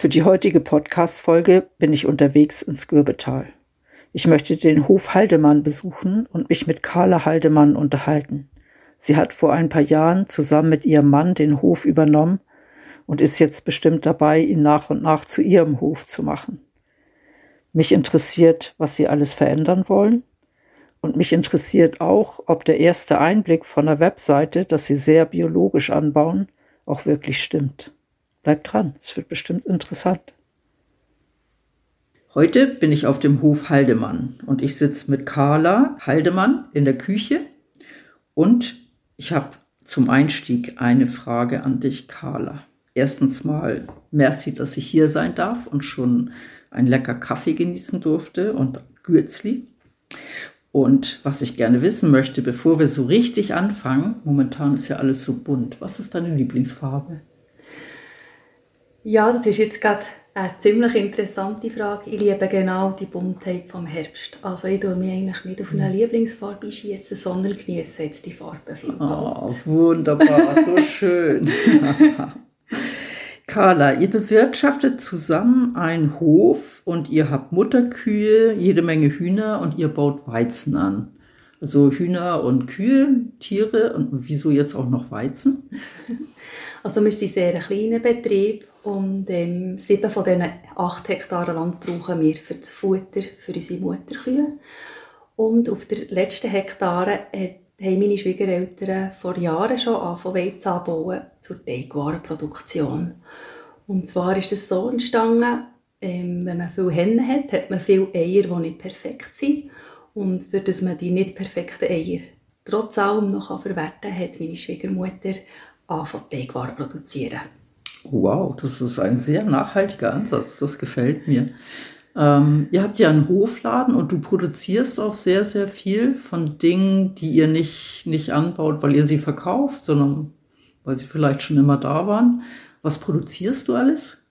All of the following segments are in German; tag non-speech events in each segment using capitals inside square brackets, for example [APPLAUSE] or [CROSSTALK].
Für die heutige Podcast-Folge bin ich unterwegs ins Gürbetal. Ich möchte den Hof Haldemann besuchen und mich mit Carla Haldemann unterhalten. Sie hat vor ein paar Jahren zusammen mit ihrem Mann den Hof übernommen und ist jetzt bestimmt dabei, ihn nach und nach zu ihrem Hof zu machen. Mich interessiert, was sie alles verändern wollen. Und mich interessiert auch, ob der erste Einblick von der Webseite, dass sie sehr biologisch anbauen, auch wirklich stimmt. Bleibt dran, es wird bestimmt interessant. Heute bin ich auf dem Hof Haldemann und ich sitze mit Carla Haldemann in der Küche und ich habe zum Einstieg eine Frage an dich, Carla. Erstens mal, merci, dass ich hier sein darf und schon einen lecker Kaffee genießen durfte und Gürzli. Und was ich gerne wissen möchte, bevor wir so richtig anfangen, momentan ist ja alles so bunt. Was ist deine Lieblingsfarbe? Ja, das ist jetzt gerade eine ziemlich interessante Frage. Ich liebe genau die Buntheit vom Herbst. Also ich tue mich eigentlich nicht auf eine Lieblingsfarbe schießen, sondern genieße jetzt die Farbe viel. Oh, wunderbar, so [LAUGHS] schön. [LAUGHS] Carla, ihr bewirtschaftet zusammen einen Hof und ihr habt Mutterkühe, jede Menge Hühner und ihr baut Weizen an. Also Hühner und Kühe, Tiere und wieso jetzt auch noch Weizen? [LAUGHS] Also wir sind sehr ein kleiner Betrieb und ähm, sieben von diesen acht Hektar Land brauchen wir für das Futter für unsere Mutterkühe. Und auf der letzten Hektare haben meine Schwiegereltern vor Jahren schon angefangen Weizen anbauen zur Teigwarenproduktion. Und zwar ist es so entstanden, ähm, wenn man viele Hennen hat, hat man viele Eier, die nicht perfekt sind. Und für das man die nicht perfekten Eier trotz allem noch verwerten kann, hat meine Schwiegermutter anfangen, Teigwaren zu produzieren. Wow, das ist ein sehr nachhaltiger Ansatz. Das gefällt mir. Ähm, ihr habt ja einen Hofladen und du produzierst auch sehr, sehr viel von Dingen, die ihr nicht, nicht anbaut, weil ihr sie verkauft, sondern weil sie vielleicht schon immer da waren. Was produzierst du alles?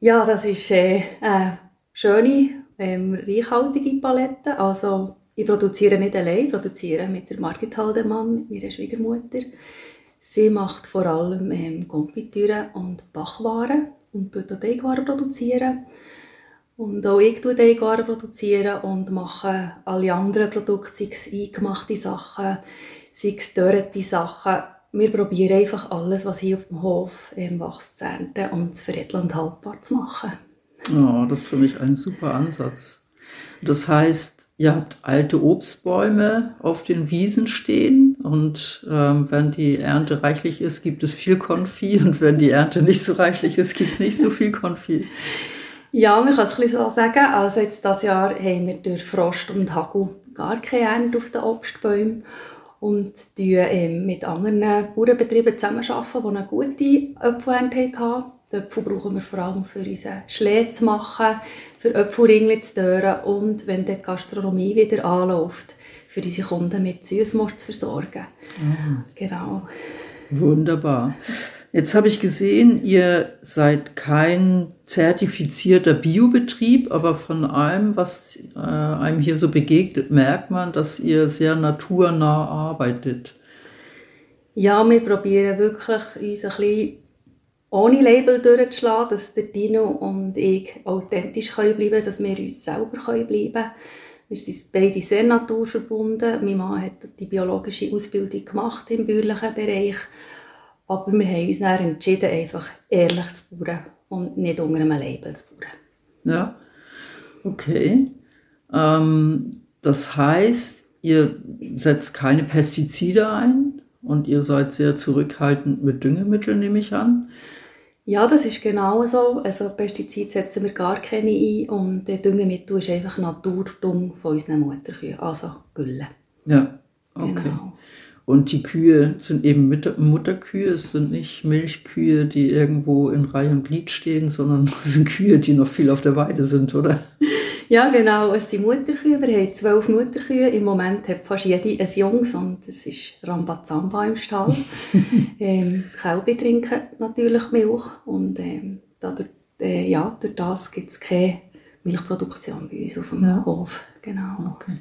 Ja, das ist äh, eine schöne, ähm, reichhaltige Palette. Also ich produziere nicht allein, ich produziere mit der Margit Haldemann, mit meiner Schwiegermutter. Sie macht vor allem ähm, Konfitüre und Backwaren und tut auch Teigwaren produzieren. Und auch ich produziere Teigwaren produzieren und mache alle anderen Produkte, sei es eingemachte Sachen, sei es dörrte Sachen. Wir probieren einfach alles, was hier auf dem Hof ähm, wächst, zu ernten und zu veredeln und haltbar zu machen. Oh, das ist für mich ein super Ansatz. Das heißt, Ihr habt alte Obstbäume auf den Wiesen stehen und ähm, wenn die Ernte reichlich ist, gibt es viel Konfi [LAUGHS] und wenn die Ernte nicht so reichlich ist, gibt es nicht so viel Konfi. Ja, man kann es ein so sagen. Also jetzt dieses Jahr haben wir durch Frost und Hagel gar keine Ernte auf den Obstbäumen und die ähm, mit anderen Bauernbetrieben zusammenarbeiten, die eine gute Apfelernte hatten. Die Äpfel brauchen wir vor allem für unseren Schlee zu machen, für Äpfelringe zu dörren und wenn die Gastronomie wieder anläuft, für unsere Kunden mit Süßmord zu versorgen. Mhm. Genau. Wunderbar. Jetzt habe ich gesehen, ihr seid kein zertifizierter Biobetrieb, aber von allem, was äh, einem hier so begegnet, merkt man, dass ihr sehr naturnah arbeitet. Ja, wir probieren wirklich uns ein bisschen ohne Label durchzuschlagen, dass der Dino und ich authentisch können bleiben können, dass wir uns selber können bleiben können. Wir sind beide sehr naturverbunden. Mein Mann hat die biologische Ausbildung gemacht im bäuerlichen Bereich. Aber wir haben uns dann entschieden, einfach ehrlich zu bauen und nicht unter einem Label zu bauen. Ja, okay. Ähm, das heißt, ihr setzt keine Pestizide ein und ihr seid sehr zurückhaltend mit Düngemitteln, nehme ich an. Ja, das ist genau so. Also Pestizide setzen wir gar keine ein und der Düngemittel ist einfach Naturdung von unseren Mutterkühen, also Gülle. Ja, okay. Genau. Und die Kühe sind eben Mutterkühe, es sind nicht Milchkühe, die irgendwo in Reihe und Glied stehen, sondern [LAUGHS] es sind Kühe, die noch viel auf der Weide sind, oder? [LAUGHS] Ja, genau, es sind Mutterkühe. Wir haben zwölf Mutterkühe. Im Moment hat fast jede ein Jungs und es ist Rambazamba im Stall. [LAUGHS] ähm, die Kälber trinken natürlich Milch und ähm, dadurch, äh, ja, durch das gibt es keine Milchproduktion bei uns auf dem ja. Hof. Genau. Okay.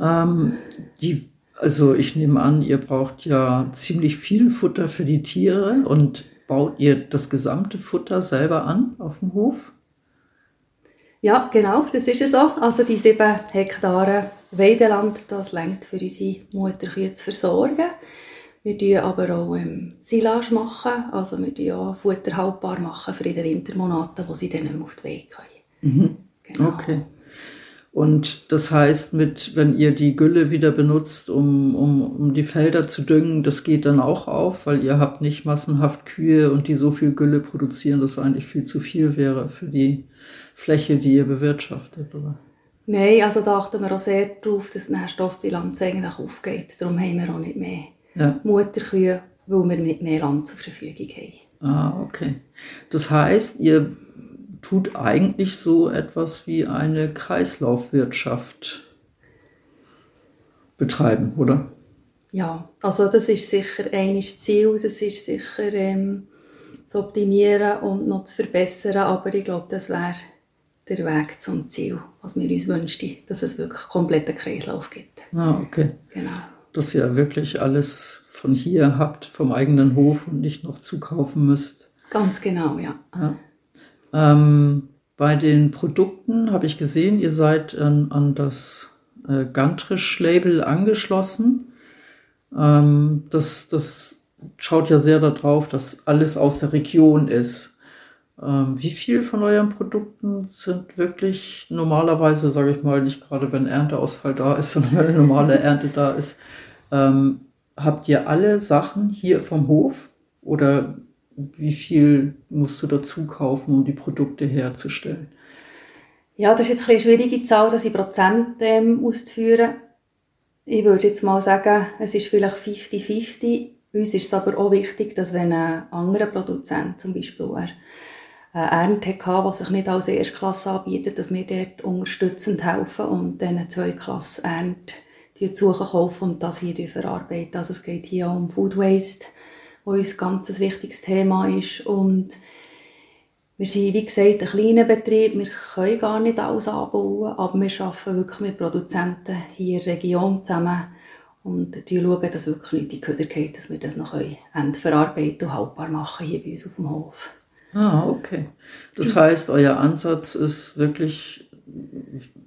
Ähm, die also ich nehme an, ihr braucht ja ziemlich viel Futter für die Tiere und baut ihr das gesamte Futter selber an auf dem Hof? Ja, genau, das ist es so. Also die sieben Hektare Weideland, das längt für unsere Mutterkühe zu versorgen. Wir tun aber auch ähm, Silage machen, also wir tun auch Futter haltbar machen für in den Wintermonaten, wo sie dann nicht mehr auf die Wege können. Mhm. Genau. Okay. Und das heißt, mit, wenn ihr die Gülle wieder benutzt, um, um, um die Felder zu düngen, das geht dann auch auf, weil ihr habt nicht massenhaft Kühe und die so viel Gülle produzieren, dass eigentlich viel zu viel wäre für die Fläche, die ihr bewirtschaftet, oder? Nein, also da achten wir auch sehr darauf, dass die Nährstoffbilanz eigentlich aufgeht. Darum haben wir auch nicht mehr ja. Mutterkühe, weil wir nicht mehr Land zur Verfügung haben. Ah, okay. Das heißt, ihr tut eigentlich so etwas wie eine Kreislaufwirtschaft betreiben, oder? Ja, also das ist sicher ein Ziel, das ist sicher ähm, zu optimieren und noch zu verbessern, aber ich glaube, das wäre der Weg zum Ziel, was wir uns wünschen, dass es wirklich kompletten Kreislauf gibt. Ah, okay. Genau. Dass ihr wirklich alles von hier habt, vom eigenen Hof und nicht noch zukaufen müsst. Ganz genau, ja. ja. Ähm, bei den Produkten habe ich gesehen, ihr seid an, an das äh, Gantrisch-Label angeschlossen. Ähm, das, das schaut ja sehr darauf, dass alles aus der Region ist. Ähm, wie viel von euren Produkten sind wirklich normalerweise, sage ich mal, nicht gerade wenn Ernteausfall da ist, [LAUGHS] sondern wenn eine normale Ernte da ist, ähm, habt ihr alle Sachen hier vom Hof oder wie viel musst du dazu kaufen, um die Produkte herzustellen? Ja, das ist jetzt eine schwierige Zahl, das in Prozent ähm, auszuführen. Ich würde jetzt mal sagen, es ist vielleicht 50-50. Uns ist es aber auch wichtig, dass wenn ein anderer Produzent zum Beispiel eine Ernte hat, der sich nicht als Erstklasse anbietet, dass wir dort unterstützend helfen und dann zwei Klasse Ernte suchen kaufen und das hier verarbeiten. Also es geht hier um Food Waste wo uns ganz ein wichtiges Thema ist. Und wir sind, wie gesagt, ein kleiner Betrieb. Wir können gar nicht alles anbauen, aber wir arbeiten wirklich mit Produzenten hier in der Region zusammen und schauen, dass wirklich nicht in die Köder geht, dass wir das noch entverarbeiten und haltbar machen hier bei uns auf dem Hof. Ah, okay. Das heißt, euer Ansatz ist wirklich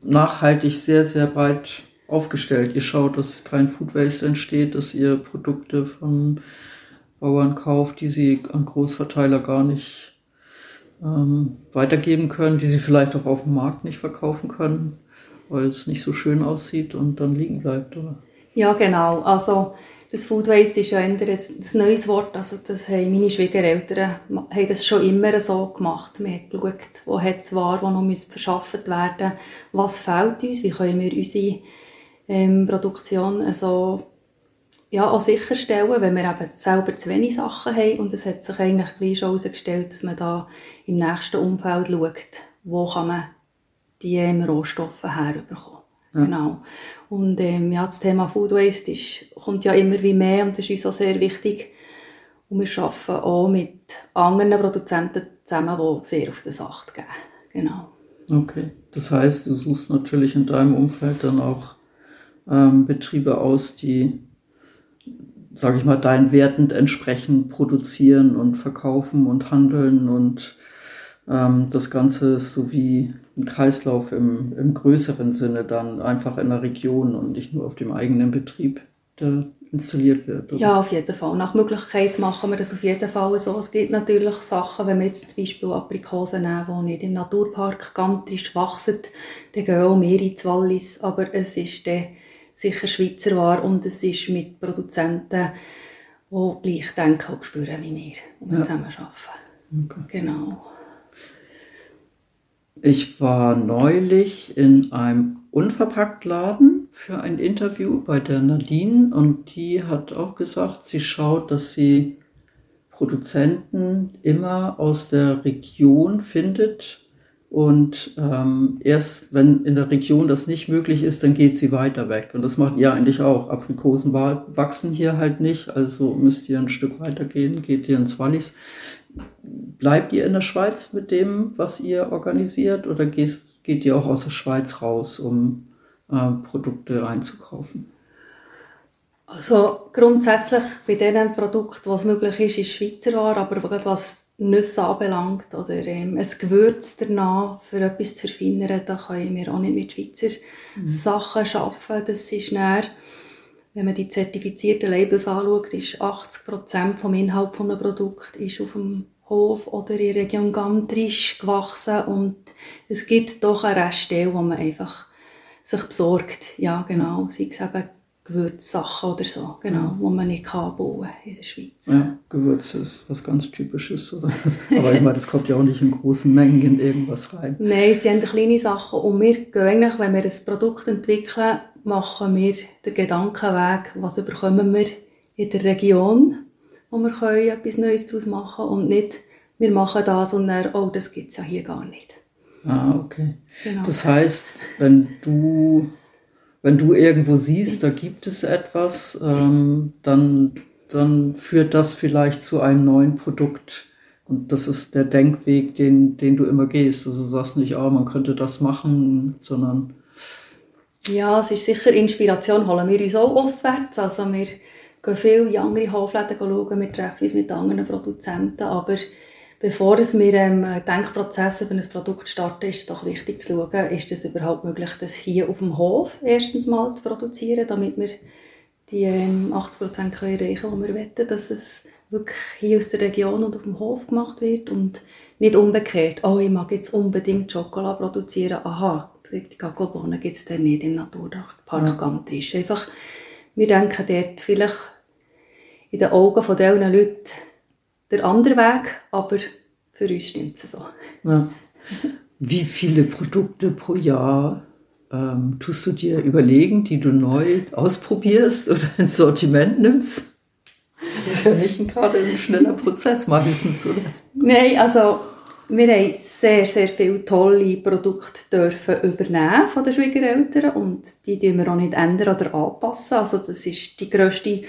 nachhaltig sehr, sehr breit aufgestellt. Ihr schaut, dass kein Food Waste entsteht, dass ihr Produkte von Bauern kauft, die sie an Großverteiler gar nicht ähm, weitergeben können, die sie vielleicht auch auf dem Markt nicht verkaufen können, weil es nicht so schön aussieht und dann liegen bleibt, oder? Ja, genau. Also das Food Waste ist ja ein, neues Wort. Also das haben meine Schwiegereltern haben das schon immer so gemacht. Man hat geschaut, wo hat es war, wo noch verschafft werden was fehlt uns, wie können wir unsere ähm, Produktion so ja, auch sicherstellen, wenn wir eben selber zu wenig Sachen haben. Und es hat sich eigentlich gleich schon herausgestellt, dass man da im nächsten Umfeld schaut, wo kann man die ähm, Rohstoffe herbekommen. Ja. Genau. Und ähm, ja, das Thema Food Waste ist, kommt ja immer wie mehr und das ist uns auch sehr wichtig. Und wir arbeiten auch mit anderen Produzenten zusammen, die sehr auf das Acht geben. Genau. Okay. Das heißt, du suchst natürlich in deinem Umfeld dann auch ähm, Betriebe aus, die sage ich mal, deinen Werten entsprechend produzieren und verkaufen und handeln und ähm, das Ganze ist so wie ein Kreislauf im, im größeren Sinne dann einfach in der Region und nicht nur auf dem eigenen Betrieb, der installiert wird. Oder? Ja, auf jeden Fall. Nach Möglichkeit machen wir das auf jeden Fall so. Es gibt natürlich Sachen, wenn wir jetzt zum Beispiel Aprikosen nehmen, die nicht im Naturpark gigantisch wachsen, dann gehen auch mehr ins Wallis, aber es ist dann sicher Schweizer war und es ist mit Produzenten, die gleich denken und spüren wie wir und ja. zusammen arbeiten. Okay. Genau. Ich war neulich in einem Unverpacktladen für ein Interview bei der Nadine und die hat auch gesagt, sie schaut, dass sie Produzenten immer aus der Region findet und ähm, erst wenn in der Region das nicht möglich ist, dann geht sie weiter weg. Und das macht ihr eigentlich auch. Aprikosen wachsen hier halt nicht, also müsst ihr ein Stück weiter gehen, geht ihr ins Wallis. Bleibt ihr in der Schweiz mit dem, was ihr organisiert, oder geht, geht ihr auch aus der Schweiz raus, um äh, Produkte einzukaufen? Also grundsätzlich bei diesen Produkten, was möglich ist, ist Schweizer Ware, aber was Nüsse anbelangt oder ähm, ein Gewürz danach für etwas zu verfeinern, da können wir auch nicht mit Schweizer mhm. Sachen arbeiten. Das ist näher, wenn man die zertifizierten Labels anschaut, ist 80% vom Inhalt von einem Produkt ist auf dem Hof oder in der Region Gantrisch gewachsen und es gibt doch eine Reststelle, wo man einfach sich besorgt. Ja, genau. Sei es eben Gewürzsachen oder so, genau, wo man nicht kann bauen in der Schweiz. Ja, Gewürze ist was ganz Typisches. Oder? [LAUGHS] Aber ich meine, das kommt ja auch nicht in großen Mengen in irgendwas rein. Nein, es sind kleine Sachen und wir gehen eigentlich, wenn wir ein Produkt entwickeln, machen wir den Gedankenweg, was bekommen wir in der Region, wo wir können etwas Neues daraus machen und nicht, wir machen das und dann, oh, das gibt es ja hier gar nicht. Ah, okay. Genau. Das heißt, wenn du wenn du irgendwo siehst, da gibt es etwas, ähm, dann, dann führt das vielleicht zu einem neuen Produkt. Und das ist der Denkweg, den, den du immer gehst. Also du sagst nicht, ah, man könnte das machen, sondern. Ja, es ist sicher Inspiration, holen wir uns auch auswärts. Also wir gehen viel in andere Hofläden schauen, wir treffen uns mit anderen Produzenten, aber Bevor wir ähm, einen Denkprozess über ein Produkt starten, ist es doch wichtig zu schauen, ist es überhaupt möglich, das hier auf dem Hof erstens mal zu produzieren, damit wir die ähm, 80% können erreichen können, die wir wollen, dass es wirklich hier aus der Region und auf dem Hof gemacht wird und nicht umgekehrt, oh, ich mag jetzt unbedingt Schokolade produzieren, aha, die Kakaobohnen gibt es dann nicht im Naturpark ja. Gantrisch. Einfach, wir denken dort vielleicht in den Augen von diesen Leuten der andere Weg, aber für uns stimmt es so. Ja. Wie viele Produkte pro Jahr ähm, tust du dir überlegen, die du neu ausprobierst oder ins Sortiment nimmst? Das ist ja nicht gerade ein schneller Prozess meistens, oder? Nein, also wir haben sehr, sehr viele tolle Produkte dürfen übernehmen von den Schwiegereltern und die dürfen wir auch nicht ändern oder anpassen. Also das ist die grösste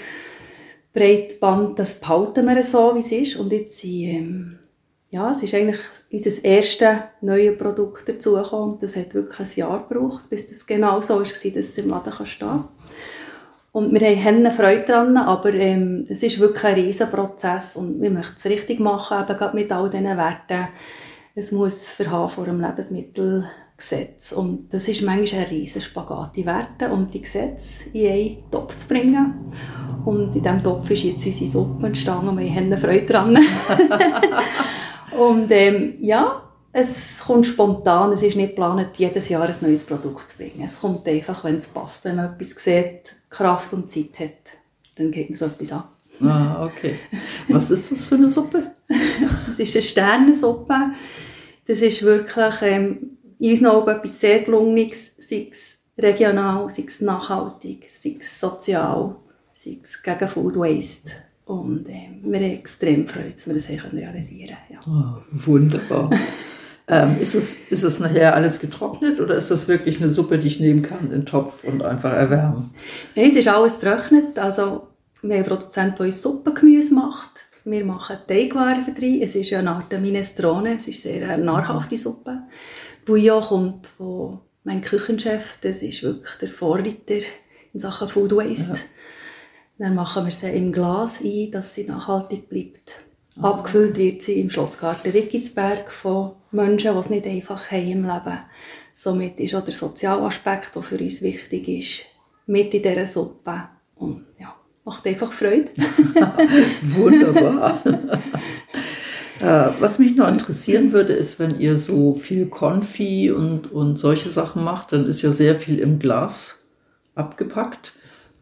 Breitband, das behalten wir so, wie es ist. Und jetzt ähm, ja, es ist eigentlich unser erstes neues Produkt dazugekommen. Und das hat wirklich ein Jahr gebraucht, bis das genau so war, dass es im Laden stehen kann. Und wir haben Freude daran, aber ähm, es ist wirklich ein riesen Prozess und wir möchten es richtig machen, eben gerade mit all diesen Werten. Es muss verhaben vor dem Lebensmittelgesetz und das ist manchmal ein riesen Spagat, die Werte und die Gesetze in einen Topf zu bringen. Und in diesem Topf ist jetzt unsere Suppe entstanden und wir haben Freude daran. [LAUGHS] und ähm, ja, es kommt spontan, es ist nicht geplant, jedes Jahr ein neues Produkt zu bringen. Es kommt einfach, wenn es passt, wenn man etwas sieht, Kraft und Zeit hat, dann geht man so etwas an. Ah, okay. Was ist das für eine Suppe? [LAUGHS] das ist eine Sternensuppe. Das ist wirklich ähm, in unseren Augen etwas sehr Gelungenes, sei es regional, sei es nachhaltig, sei es sozial sei es gegen Food Waste. Und äh, wir haben extrem Freude, dass wir das realisieren ja. Oh, Wunderbar. [LAUGHS] ähm, ist, es, ist es nachher alles getrocknet oder ist das wirklich eine Suppe, die ich nehmen kann in den Topf und einfach erwärmen? Nein, es ist alles getrocknet. Also, wir haben einen Produzenten, der uns Suppengemüse macht. Wir machen Teigwaren drei. Es ist eine Art Minestrone. Es ist sehr eine nahrhafte Suppe. Bouillon kommt von meinem Küchenchef. Das ist wirklich der Vorreiter in Sachen Food Waste. Ja. Dann machen wir sie im Glas ein, dass sie nachhaltig bleibt. Ah. Abgefüllt wird sie im Schlossgarten Rickisberg von Menschen, die es nicht einfach haben im Leben. Somit ist auch der Sozialaspekt, der für uns wichtig ist, mit in dieser Suppe. Und ja, macht einfach Freude. [LAUGHS] Wunderbar. Äh, was mich noch interessieren würde, ist, wenn ihr so viel Konfi und, und solche Sachen macht, dann ist ja sehr viel im Glas abgepackt.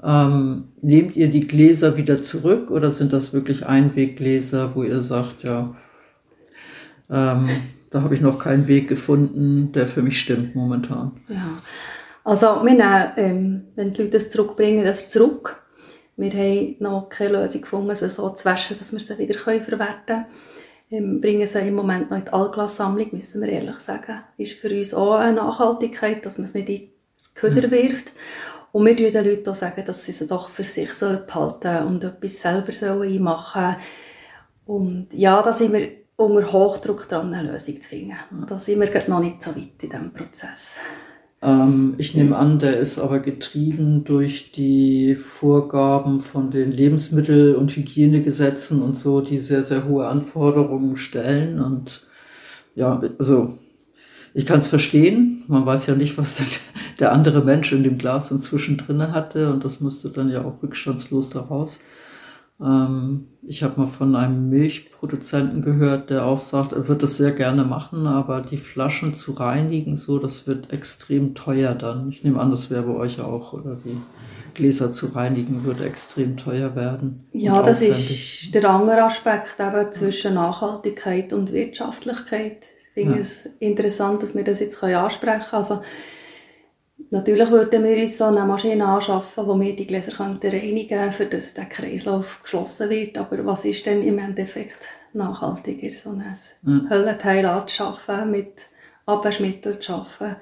Ähm, nehmt ihr die Gläser wieder zurück oder sind das wirklich Einweggläser, wo ihr sagt, ja, ähm, da habe ich noch keinen Weg gefunden, der für mich stimmt momentan? Ja, Also wir nehmen, ähm, wenn die Leute das zurückbringen, das zurück. Wir haben noch keine Lösung gefunden, sie so zu waschen, dass wir sie wieder verwerten können. Ähm, bringen sie im Moment noch in die Allglassammlung, müssen wir ehrlich sagen. Ist für uns auch eine Nachhaltigkeit, dass man es nicht ins Köder mhm. wirft. Und wir den Leuten auch, sagen, dass sie es doch für sich behalten sollen und etwas selber einmachen sollen. Und ja, da sind wir unter Hochdruck dran, eine Lösung zu finden. Da sind wir noch nicht so weit in diesem Prozess. Ähm, ich nehme an, der ist aber getrieben durch die Vorgaben von den Lebensmittel- und Hygienegesetzen und so, die sehr, sehr hohe Anforderungen stellen. Und ja, also ich kann es verstehen. Man weiß ja nicht, was [LAUGHS] der andere Mensch in dem Glas inzwischen drin hatte. Und das musste dann ja auch rückstandslos daraus. Ähm, ich habe mal von einem Milchproduzenten gehört, der auch sagt, er wird es sehr gerne machen, aber die Flaschen zu reinigen, so, das wird extrem teuer dann. Ich nehme an, das wäre bei euch auch, oder wie? Gläser zu reinigen, würde extrem teuer werden. Ja, das ist der andere Aspekt eben zwischen Nachhaltigkeit und Wirtschaftlichkeit. Ich finde ja. es interessant, dass wir das jetzt ansprechen können. Also, Natürlich würden wir uns so eine Maschine anschaffen, wo wir die Gläser reinigen könnten, für dass der Kreislauf geschlossen wird. Aber was ist denn im Endeffekt nachhaltiger, so ein ja. Höllenteil anzuschaffen, mit Abwaschmitteln zu arbeiten.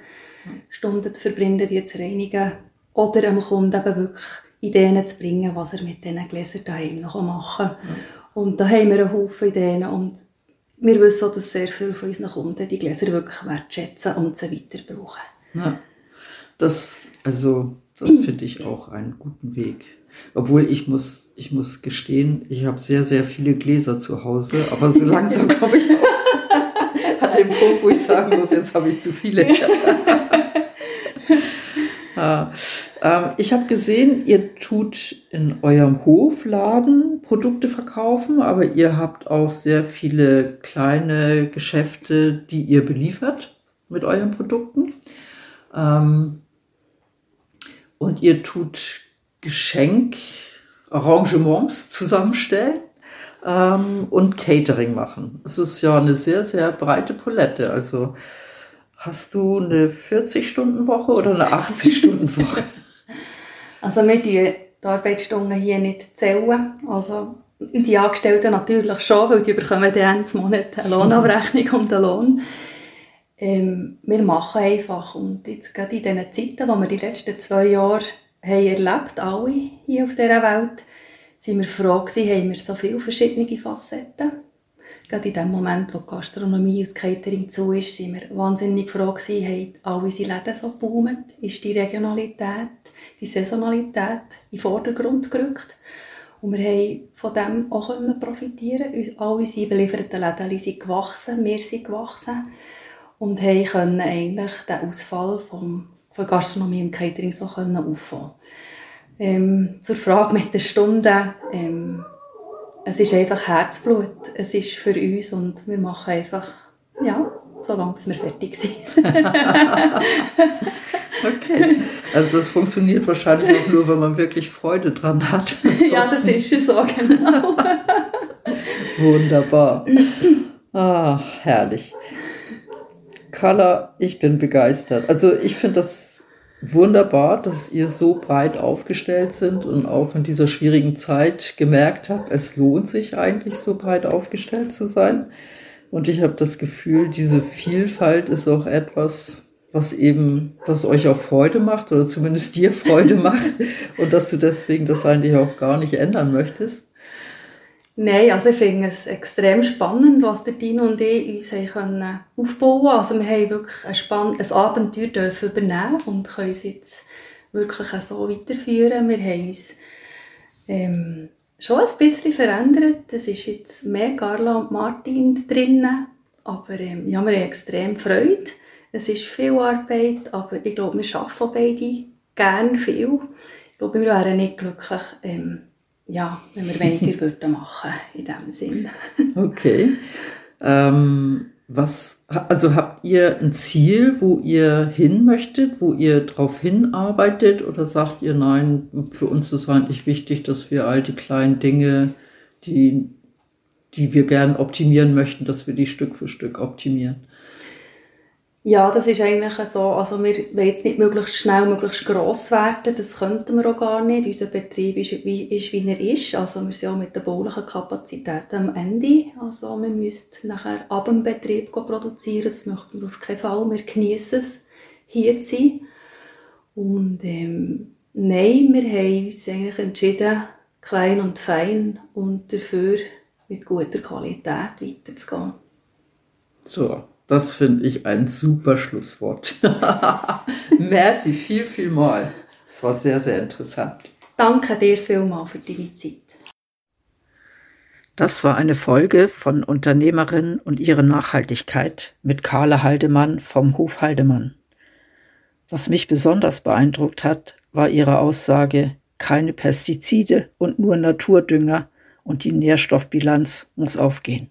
Stunden zu verbinden, die zu reinigen oder dem Kunden eben wirklich Ideen zu bringen, was er mit diesen Gläsern daheim noch machen kann. Ja. Und da haben wir einen Haufen Ideen und wir wissen auch, dass sehr viele von unseren Kunden die Gläser wirklich wertschätzen und sie weiter brauchen. Ja. Das, also, das finde ich auch einen guten Weg. Obwohl ich muss, ich muss gestehen, ich habe sehr, sehr viele Gläser zu Hause, aber so [LAUGHS] langsam komme ich auch [LAUGHS] an den Punkt, wo ich sagen muss, jetzt habe ich zu viele. ja. [LAUGHS] ähm, ich habe gesehen, ihr tut in eurem Hofladen Produkte verkaufen, aber ihr habt auch sehr viele kleine Geschäfte, die ihr beliefert mit euren Produkten. Ähm, und ihr tut Geschenk, Arrangements zusammenstellen ähm, und Catering machen. Es ist ja eine sehr, sehr breite Palette. Also hast du eine 40-Stunden-Woche oder eine 80-Stunden-Woche? [LAUGHS] Also wir die Arbeitsstunden hier nicht zählen. Also unsere Angestellten natürlich schon, weil die bekommen dann Monat eine Lohnabrechnung und einen Lohn. Ähm, wir machen einfach. Und jetzt gerade in diesen Zeiten, die wir die letzten zwei Jahre haben erlebt alle hier auf dieser Welt, sind wir froh gewesen, haben wir so viele verschiedene Facetten. Gerade in dem Moment, wo die Gastronomie und das Catering zu ist, sind wir wahnsinnig froh gewesen, haben alle unsere Läden so geboomt, ist die Regionalität, die Saisonalität in den Vordergrund gerückt. Und wir haben von dem auch profitieren All unsere belieferten Läden sind gewachsen, wir sind gewachsen und haben können eigentlich den Ausfall vom, von Gastronomie und Catering so können auffangen. Ähm, zur Frage mit den Stunden, ähm, es ist einfach Herzblut, es ist für uns und wir machen einfach, ja, so lange, bis wir fertig sind. [LAUGHS] okay, also das funktioniert wahrscheinlich auch nur, wenn man wirklich Freude dran hat. [LAUGHS] ja, das ist so, genau. [LAUGHS] Wunderbar. Ah, herrlich. Carla, ich bin begeistert. Also ich finde das wunderbar, dass ihr so breit aufgestellt sind und auch in dieser schwierigen Zeit gemerkt habt, es lohnt sich eigentlich so breit aufgestellt zu sein. Und ich habe das Gefühl, diese Vielfalt ist auch etwas, was eben, was euch auch Freude macht oder zumindest dir Freude macht [LAUGHS] und dass du deswegen das eigentlich auch gar nicht ändern möchtest. Nein, also ich finde es extrem spannend, was der Dino und ich uns haben aufbauen können. Also wir haben wirklich ein, Spann ein Abenteuer dürfen übernehmen und können es jetzt wirklich so weiterführen. Wir haben uns ähm, schon ein bisschen verändert. Es ist jetzt mehr Carla und Martin drinnen, aber ähm, ja, wir haben extrem Freude. Es ist viel Arbeit, aber ich glaube, wir arbeiten beide gerne viel. Ich glaube, wir wären nicht glücklich, ähm, ja, wenn wir weniger [LAUGHS] würden machen in dem Sinn. [LAUGHS] okay. Ähm, was, also habt ihr ein Ziel, wo ihr hin möchtet, wo ihr darauf hinarbeitet oder sagt ihr nein, für uns ist eigentlich wichtig, dass wir all die kleinen Dinge, die, die wir gern optimieren möchten, dass wir die Stück für Stück optimieren? Ja, das ist eigentlich so. Also wir wollen jetzt nicht möglichst schnell, möglichst gross werden. Das könnten wir auch gar nicht. Unser Betrieb ist, wie, ist, wie er ist. Also wir sind auch mit den baulichen Kapazitäten am Ende. Also wir müssen nachher ab dem Betrieb produzieren. Das möchten wir auf keinen Fall. Wir genießen es, hier zu sein. Und ähm, nein, wir haben uns eigentlich entschieden, klein und fein und dafür mit guter Qualität weiterzugehen. So, das finde ich ein super Schlusswort. [LAUGHS] Merci viel, viel mal. Es war sehr, sehr interessant. Danke dir vielmals für deine Zeit. Das war eine Folge von Unternehmerin und ihre Nachhaltigkeit mit Carla Haldemann vom Hof Haldemann. Was mich besonders beeindruckt hat, war ihre Aussage, keine Pestizide und nur Naturdünger und die Nährstoffbilanz muss aufgehen.